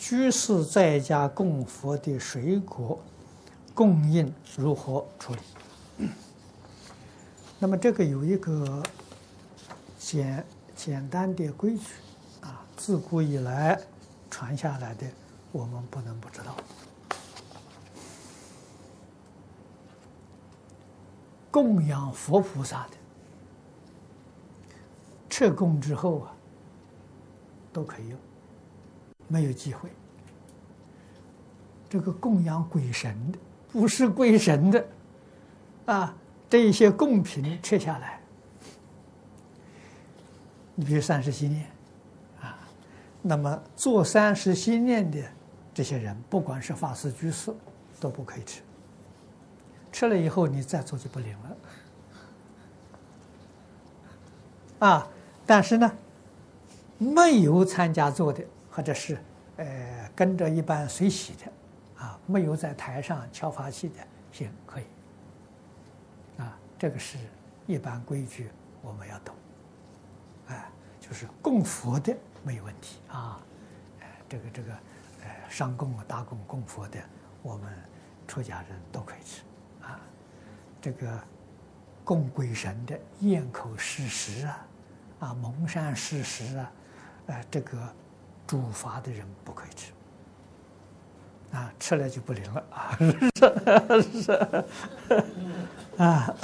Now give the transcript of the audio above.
居士在家供佛的水果供应如何处理？那么这个有一个简简单的规矩啊，自古以来传下来的，我们不能不知道。供养佛菩萨的，撤供之后啊，都可以用。没有机会，这个供养鬼神的，不是鬼神的，啊，这一些供品撤下来，你比如三十心念，啊，那么做三十心念的这些人，不管是法师居士，都不可以吃，吃了以后你再做就不灵了，啊，但是呢，没有参加做的。或者是，呃，跟着一般随喜的，啊，没有在台上敲法器的，行可以，啊，这个是一般规矩，我们要懂，哎，就是供佛的没有问题啊，呃，这个这个，呃，上供啊、大供供佛的，我们出家人都可以吃，啊，这个供鬼神的咽口施食啊，啊，蒙山施食啊，呃，这个。主罚的人不可以吃，啊，吃了就不灵了啊！是是啊。